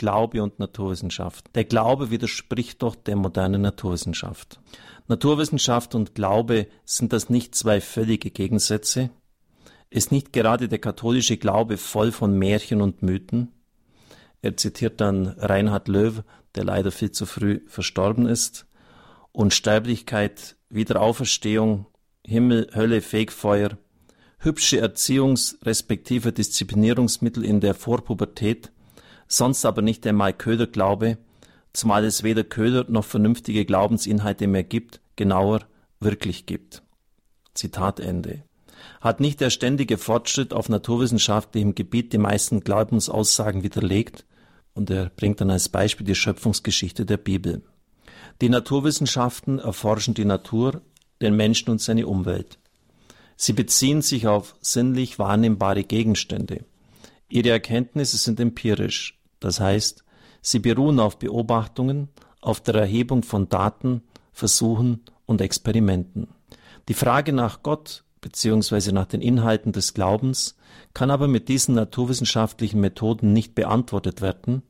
Glaube und Naturwissenschaft. Der Glaube widerspricht doch der modernen Naturwissenschaft. Naturwissenschaft und Glaube sind das nicht zwei völlige Gegensätze? Ist nicht gerade der katholische Glaube voll von Märchen und Mythen? Er zitiert dann Reinhard Löw, der leider viel zu früh verstorben ist. Unsterblichkeit, Wiederauferstehung, Himmel, Hölle, Fegfeuer, hübsche Erziehungs- respektive Disziplinierungsmittel in der Vorpubertät, sonst aber nicht einmal Köderglaube, zumal es weder Köder noch vernünftige Glaubensinhalte mehr gibt, genauer wirklich gibt. Zitat Ende. Hat nicht der ständige Fortschritt auf naturwissenschaftlichem Gebiet die meisten Glaubensaussagen widerlegt? Und er bringt dann als Beispiel die Schöpfungsgeschichte der Bibel. Die Naturwissenschaften erforschen die Natur, den Menschen und seine Umwelt. Sie beziehen sich auf sinnlich wahrnehmbare Gegenstände. Ihre Erkenntnisse sind empirisch, das heißt, sie beruhen auf Beobachtungen, auf der Erhebung von Daten, Versuchen und Experimenten. Die Frage nach Gott bzw. nach den Inhalten des Glaubens kann aber mit diesen naturwissenschaftlichen Methoden nicht beantwortet werden,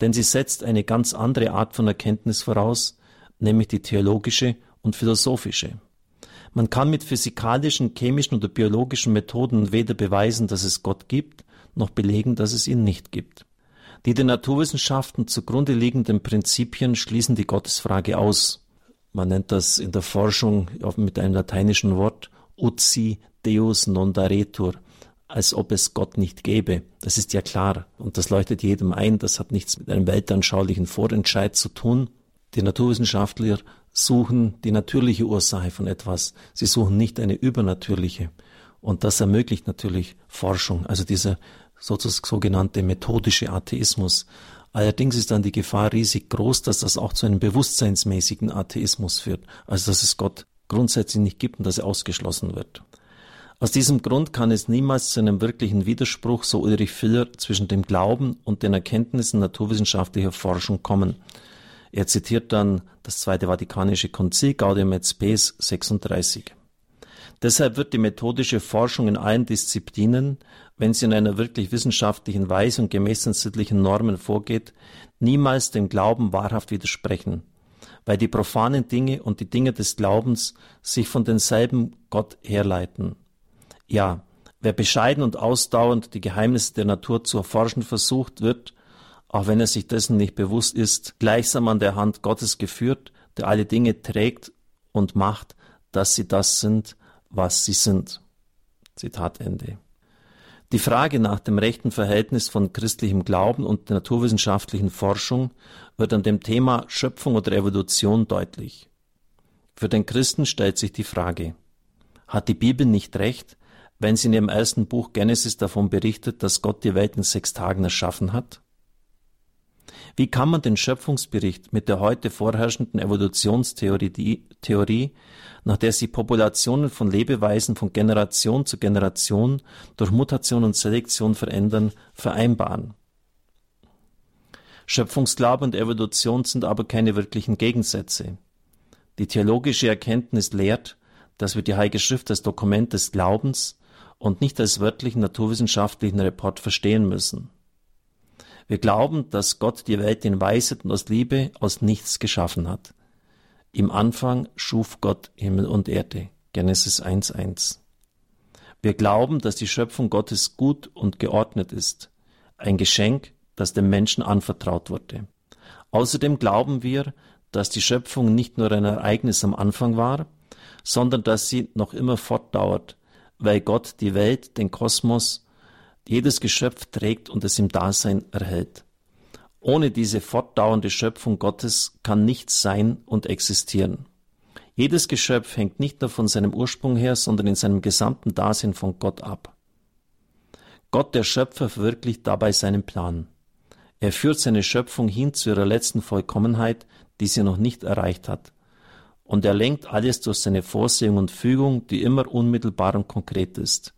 denn sie setzt eine ganz andere Art von Erkenntnis voraus, nämlich die theologische und philosophische. Man kann mit physikalischen, chemischen oder biologischen Methoden weder beweisen, dass es Gott gibt, noch belegen, dass es ihn nicht gibt. Die den Naturwissenschaften zugrunde liegenden Prinzipien schließen die Gottesfrage aus. Man nennt das in der Forschung mit einem lateinischen Wort uzi deus non daretur, als ob es Gott nicht gäbe. Das ist ja klar und das leuchtet jedem ein. Das hat nichts mit einem weltanschaulichen Vorentscheid zu tun. Die Naturwissenschaftler suchen die natürliche Ursache von etwas. Sie suchen nicht eine übernatürliche. Und das ermöglicht natürlich Forschung, also dieser sogenannte methodische Atheismus. Allerdings ist dann die Gefahr riesig groß, dass das auch zu einem bewusstseinsmäßigen Atheismus führt, also dass es Gott grundsätzlich nicht gibt und dass er ausgeschlossen wird. Aus diesem Grund kann es niemals zu einem wirklichen Widerspruch, so Ulrich Filler, zwischen dem Glauben und den Erkenntnissen naturwissenschaftlicher Forschung kommen. Er zitiert dann das Zweite Vatikanische Konzil Gaudium et Spes 36. Deshalb wird die methodische Forschung in allen Disziplinen, wenn sie in einer wirklich wissenschaftlichen Weise und gemäß den sittlichen Normen vorgeht, niemals dem Glauben wahrhaft widersprechen, weil die profanen Dinge und die Dinge des Glaubens sich von denselben Gott herleiten. Ja, wer bescheiden und ausdauernd die Geheimnisse der Natur zu erforschen versucht, wird, auch wenn er sich dessen nicht bewusst ist, gleichsam an der Hand Gottes geführt, der alle Dinge trägt und macht, dass sie das sind, was sie sind. Zitat Ende. Die Frage nach dem rechten Verhältnis von christlichem Glauben und der naturwissenschaftlichen Forschung wird an dem Thema Schöpfung oder Evolution deutlich. Für den Christen stellt sich die Frage, hat die Bibel nicht recht, wenn sie in ihrem ersten Buch Genesis davon berichtet, dass Gott die Welt in sechs Tagen erschaffen hat? Wie kann man den Schöpfungsbericht mit der heute vorherrschenden Evolutionstheorie, Theorie, nach der sich Populationen von Lebeweisen von Generation zu Generation durch Mutation und Selektion verändern, vereinbaren? Schöpfungsglaube und Evolution sind aber keine wirklichen Gegensätze. Die theologische Erkenntnis lehrt, dass wir die Heilige Schrift als Dokument des Glaubens und nicht als wörtlichen naturwissenschaftlichen Report verstehen müssen. Wir glauben, dass Gott die Welt in Weisheit und aus Liebe aus nichts geschaffen hat. Im Anfang schuf Gott Himmel und Erde. Genesis 1.1. Wir glauben, dass die Schöpfung Gottes gut und geordnet ist. Ein Geschenk, das dem Menschen anvertraut wurde. Außerdem glauben wir, dass die Schöpfung nicht nur ein Ereignis am Anfang war, sondern dass sie noch immer fortdauert, weil Gott die Welt, den Kosmos jedes Geschöpf trägt und es im Dasein erhält. Ohne diese fortdauernde Schöpfung Gottes kann nichts sein und existieren. Jedes Geschöpf hängt nicht nur von seinem Ursprung her, sondern in seinem gesamten Dasein von Gott ab. Gott, der Schöpfer, verwirklicht dabei seinen Plan. Er führt seine Schöpfung hin zu ihrer letzten Vollkommenheit, die sie noch nicht erreicht hat. Und er lenkt alles durch seine Vorsehung und Fügung, die immer unmittelbar und konkret ist.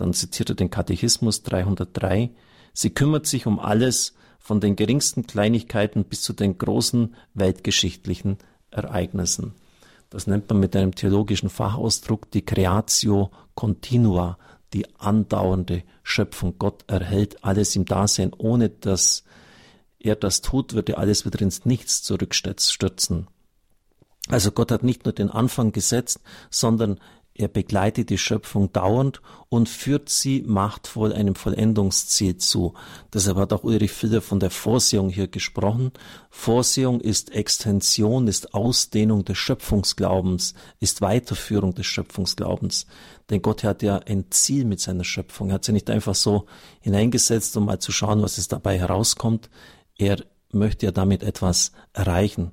Dann zitiert er den Katechismus 303. Sie kümmert sich um alles, von den geringsten Kleinigkeiten bis zu den großen weltgeschichtlichen Ereignissen. Das nennt man mit einem theologischen Fachausdruck die Creatio Continua, die andauernde Schöpfung. Gott erhält alles im Dasein, ohne dass er das tut, wird er alles wieder ins Nichts zurückstürzen. Also Gott hat nicht nur den Anfang gesetzt, sondern er begleitet die Schöpfung dauernd und führt sie machtvoll einem Vollendungsziel zu. Deshalb hat auch Ulrich Filler von der Vorsehung hier gesprochen. Vorsehung ist Extension, ist Ausdehnung des Schöpfungsglaubens, ist Weiterführung des Schöpfungsglaubens. Denn Gott hat ja ein Ziel mit seiner Schöpfung. Er hat sie nicht einfach so hineingesetzt, um mal zu schauen, was es dabei herauskommt. Er möchte ja damit etwas erreichen.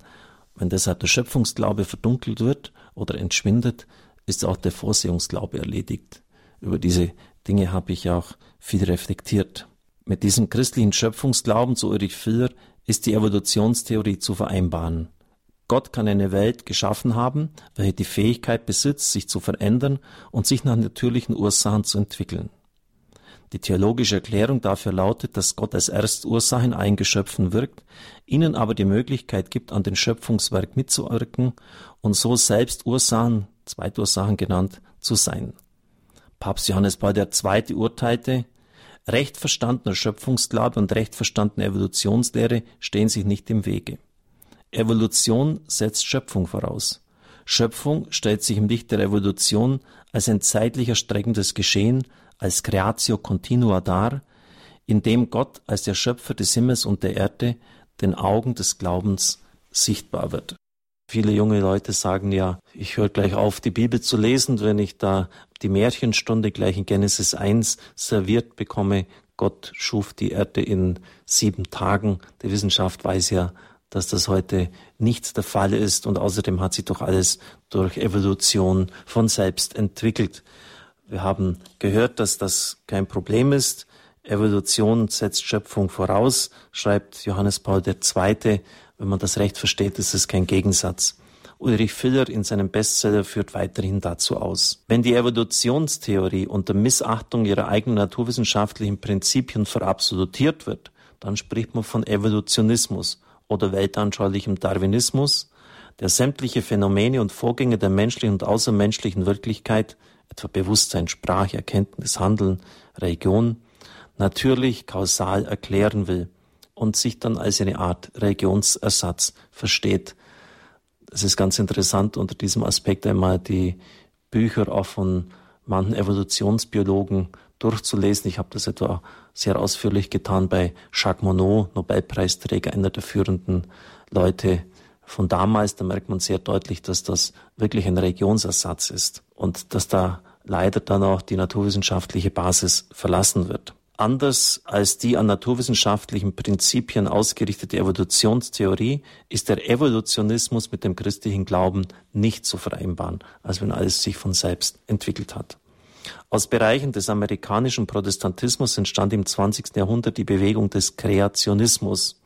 Wenn deshalb der Schöpfungsglaube verdunkelt wird oder entschwindet, ist auch der Vorsehungsglaube erledigt. Über diese Dinge habe ich auch viel reflektiert. Mit diesem christlichen Schöpfungsglauben, so Ulrich Filler, ist die Evolutionstheorie zu vereinbaren. Gott kann eine Welt geschaffen haben, welche die Fähigkeit besitzt, sich zu verändern und sich nach natürlichen Ursachen zu entwickeln. Die theologische Erklärung dafür lautet, dass Gott als Erstursache in allen Geschöpfen wirkt, ihnen aber die Möglichkeit gibt, an dem Schöpfungswerk mitzuwirken und so selbst Ursachen, Zweitursachen genannt, zu sein. Papst Johannes Paul II. urteilte, recht verstandener Schöpfungsglaube und recht verstandene Evolutionslehre stehen sich nicht im Wege. Evolution setzt Schöpfung voraus. Schöpfung stellt sich im Licht der Evolution als ein zeitlich erstreckendes Geschehen, als Creatio Continua dar, in dem Gott als der Schöpfer des Himmels und der Erde den Augen des Glaubens sichtbar wird. Viele junge Leute sagen ja, ich höre gleich auf, die Bibel zu lesen, wenn ich da die Märchenstunde gleich in Genesis 1 serviert bekomme. Gott schuf die Erde in sieben Tagen. Die Wissenschaft weiß ja, dass das heute nicht der Fall ist und außerdem hat sich doch alles durch Evolution von selbst entwickelt. Wir haben gehört, dass das kein Problem ist. Evolution setzt Schöpfung voraus, schreibt Johannes Paul II. Wenn man das recht versteht, ist es kein Gegensatz. Ulrich Filler in seinem Bestseller führt weiterhin dazu aus. Wenn die Evolutionstheorie unter Missachtung ihrer eigenen naturwissenschaftlichen Prinzipien verabsolutiert wird, dann spricht man von Evolutionismus oder weltanschaulichem Darwinismus, der sämtliche Phänomene und Vorgänge der menschlichen und außermenschlichen Wirklichkeit etwa Bewusstsein, Sprache, Erkenntnis, Handeln, Religion, natürlich kausal erklären will und sich dann als eine Art Religionsersatz versteht. Es ist ganz interessant, unter diesem Aspekt einmal die Bücher auch von manchen Evolutionsbiologen durchzulesen. Ich habe das etwa sehr ausführlich getan bei Jacques Monod, Nobelpreisträger, einer der führenden Leute von damals. Da merkt man sehr deutlich, dass das wirklich ein Religionsersatz ist und dass da leider dann auch die naturwissenschaftliche Basis verlassen wird. Anders als die an naturwissenschaftlichen Prinzipien ausgerichtete Evolutionstheorie ist der Evolutionismus mit dem christlichen Glauben nicht zu vereinbaren, als wenn alles sich von selbst entwickelt hat. Aus Bereichen des amerikanischen Protestantismus entstand im 20. Jahrhundert die Bewegung des Kreationismus.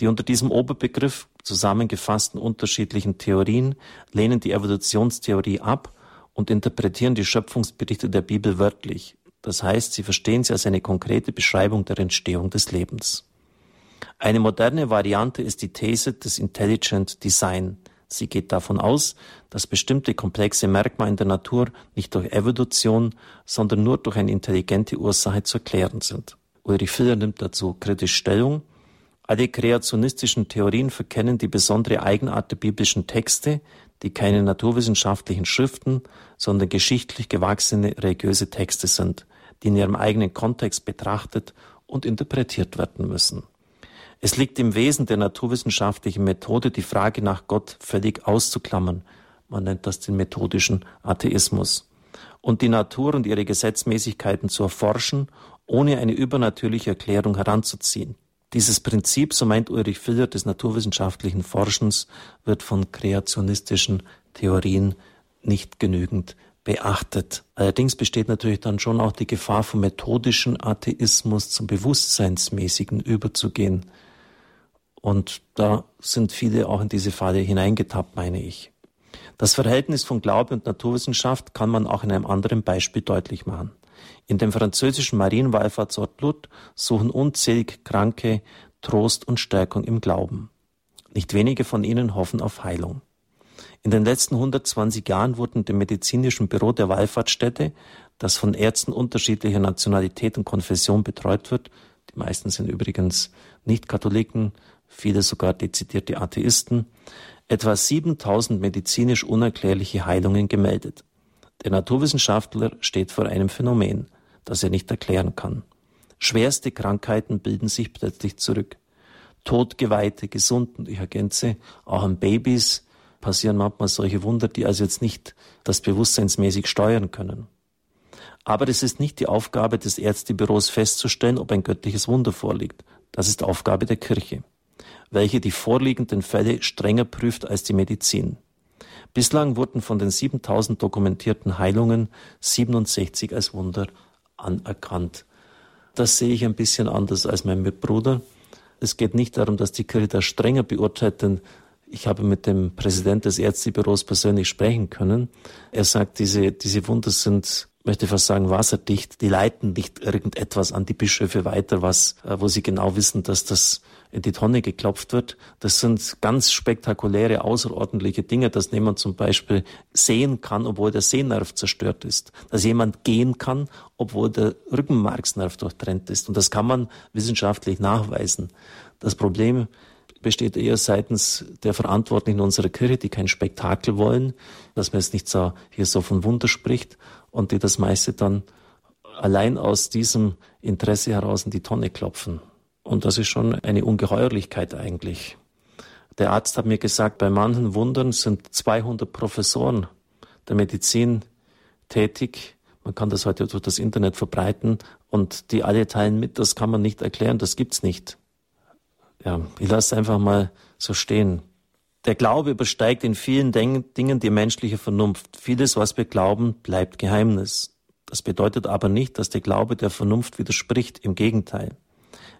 Die unter diesem Oberbegriff zusammengefassten unterschiedlichen Theorien lehnen die Evolutionstheorie ab und interpretieren die Schöpfungsberichte der Bibel wörtlich. Das heißt, sie verstehen sie als eine konkrete Beschreibung der Entstehung des Lebens. Eine moderne Variante ist die These des Intelligent Design. Sie geht davon aus, dass bestimmte komplexe Merkmale in der Natur nicht durch Evolution, sondern nur durch eine intelligente Ursache zu erklären sind. Ulrich Filler nimmt dazu kritisch Stellung. Alle kreationistischen Theorien verkennen die besondere Eigenart der biblischen Texte, die keine naturwissenschaftlichen Schriften, sondern geschichtlich gewachsene religiöse Texte sind, die in ihrem eigenen Kontext betrachtet und interpretiert werden müssen. Es liegt im Wesen der naturwissenschaftlichen Methode, die Frage nach Gott völlig auszuklammern. Man nennt das den methodischen Atheismus. Und die Natur und ihre Gesetzmäßigkeiten zu erforschen, ohne eine übernatürliche Erklärung heranzuziehen. Dieses Prinzip, so meint Ulrich Filler, des naturwissenschaftlichen Forschens, wird von kreationistischen Theorien nicht genügend beachtet. Allerdings besteht natürlich dann schon auch die Gefahr vom methodischen Atheismus zum bewusstseinsmäßigen überzugehen. Und da sind viele auch in diese Falle hineingetappt, meine ich. Das Verhältnis von Glaube und Naturwissenschaft kann man auch in einem anderen Beispiel deutlich machen. In dem französischen Marienwallfahrtsort Lut suchen unzählig Kranke Trost und Stärkung im Glauben. Nicht wenige von ihnen hoffen auf Heilung. In den letzten 120 Jahren wurden dem medizinischen Büro der Wallfahrtsstätte, das von Ärzten unterschiedlicher Nationalität und Konfession betreut wird, Die meisten sind übrigens nicht Katholiken, viele sogar dezidierte Atheisten. Etwa 7000 medizinisch unerklärliche Heilungen gemeldet. Der Naturwissenschaftler steht vor einem Phänomen, das er nicht erklären kann. Schwerste Krankheiten bilden sich plötzlich zurück. Todgeweihte, gesunden, ich ergänze, auch an Babys passieren manchmal solche Wunder, die also jetzt nicht das bewusstseinsmäßig steuern können. Aber es ist nicht die Aufgabe des Ärztebüros festzustellen, ob ein göttliches Wunder vorliegt. Das ist Aufgabe der Kirche, welche die vorliegenden Fälle strenger prüft als die Medizin. Bislang wurden von den 7000 dokumentierten Heilungen 67 als Wunder anerkannt. Das sehe ich ein bisschen anders als mein Mitbruder. Es geht nicht darum, dass die Kirche das strenger beurteilt, denn ich habe mit dem Präsident des Ärztebüros persönlich sprechen können. Er sagt, diese, diese Wunder sind möchte fast sagen, wasserdicht. Die leiten nicht irgendetwas an die Bischöfe weiter, was, äh, wo sie genau wissen, dass das in die Tonne geklopft wird. Das sind ganz spektakuläre, außerordentliche Dinge, dass jemand zum Beispiel sehen kann, obwohl der Sehnerv zerstört ist. Dass jemand gehen kann, obwohl der Rückenmarksnerv durchtrennt ist. Und das kann man wissenschaftlich nachweisen. Das Problem besteht eher seitens der Verantwortlichen unserer Kirche, die kein Spektakel wollen, dass man jetzt nicht so, hier so von Wunder spricht und die das meiste dann allein aus diesem Interesse heraus in die Tonne klopfen. Und das ist schon eine Ungeheuerlichkeit eigentlich. Der Arzt hat mir gesagt, bei manchen Wundern sind 200 Professoren der Medizin tätig. Man kann das heute durch das Internet verbreiten und die alle teilen mit. Das kann man nicht erklären, das gibt's nicht. Ja, ich lasse einfach mal so stehen. Der Glaube übersteigt in vielen Dingen die menschliche Vernunft. Vieles, was wir glauben, bleibt Geheimnis. Das bedeutet aber nicht, dass der Glaube der Vernunft widerspricht. Im Gegenteil.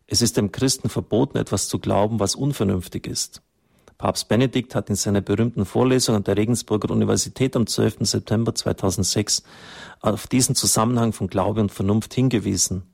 Es ist dem Christen verboten, etwas zu glauben, was unvernünftig ist. Papst Benedikt hat in seiner berühmten Vorlesung an der Regensburger Universität am 12. September 2006 auf diesen Zusammenhang von Glaube und Vernunft hingewiesen.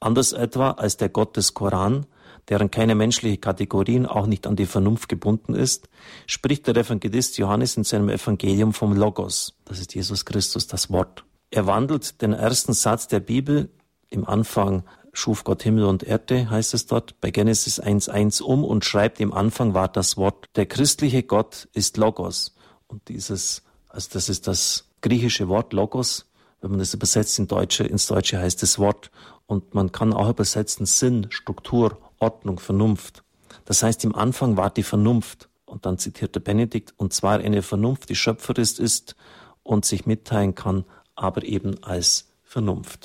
Anders etwa als der Gott des Koran, deren keine menschliche Kategorien auch nicht an die Vernunft gebunden ist, spricht der Evangelist Johannes in seinem Evangelium vom Logos. Das ist Jesus Christus, das Wort. Er wandelt den ersten Satz der Bibel im Anfang schuf Gott Himmel und Erde, heißt es dort, bei Genesis 1.1 um und schreibt, im Anfang war das Wort. Der christliche Gott ist Logos. Und dieses, also das ist das griechische Wort Logos. Wenn man das übersetzt in Deutsche, ins Deutsche heißt es Wort. Und man kann auch übersetzen Sinn, Struktur, Ordnung, Vernunft. Das heißt, im Anfang war die Vernunft. Und dann zitiert der Benedikt, und zwar eine Vernunft, die schöpferisch ist und sich mitteilen kann, aber eben als Vernunft.